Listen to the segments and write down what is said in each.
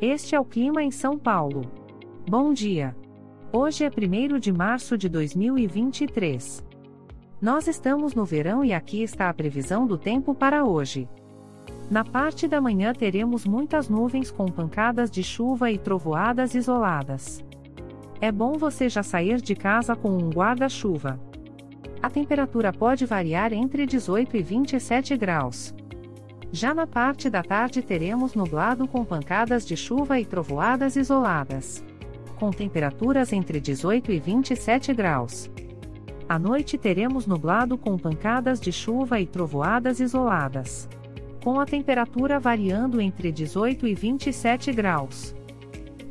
Este é o clima em São Paulo. Bom dia. Hoje é 1 de março de 2023. Nós estamos no verão e aqui está a previsão do tempo para hoje. Na parte da manhã teremos muitas nuvens com pancadas de chuva e trovoadas isoladas. É bom você já sair de casa com um guarda-chuva. A temperatura pode variar entre 18 e 27 graus. Já na parte da tarde teremos nublado com pancadas de chuva e trovoadas isoladas. Com temperaturas entre 18 e 27 graus. À noite teremos nublado com pancadas de chuva e trovoadas isoladas. Com a temperatura variando entre 18 e 27 graus.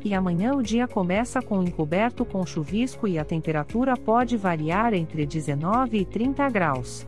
E amanhã o dia começa com encoberto com chuvisco e a temperatura pode variar entre 19 e 30 graus.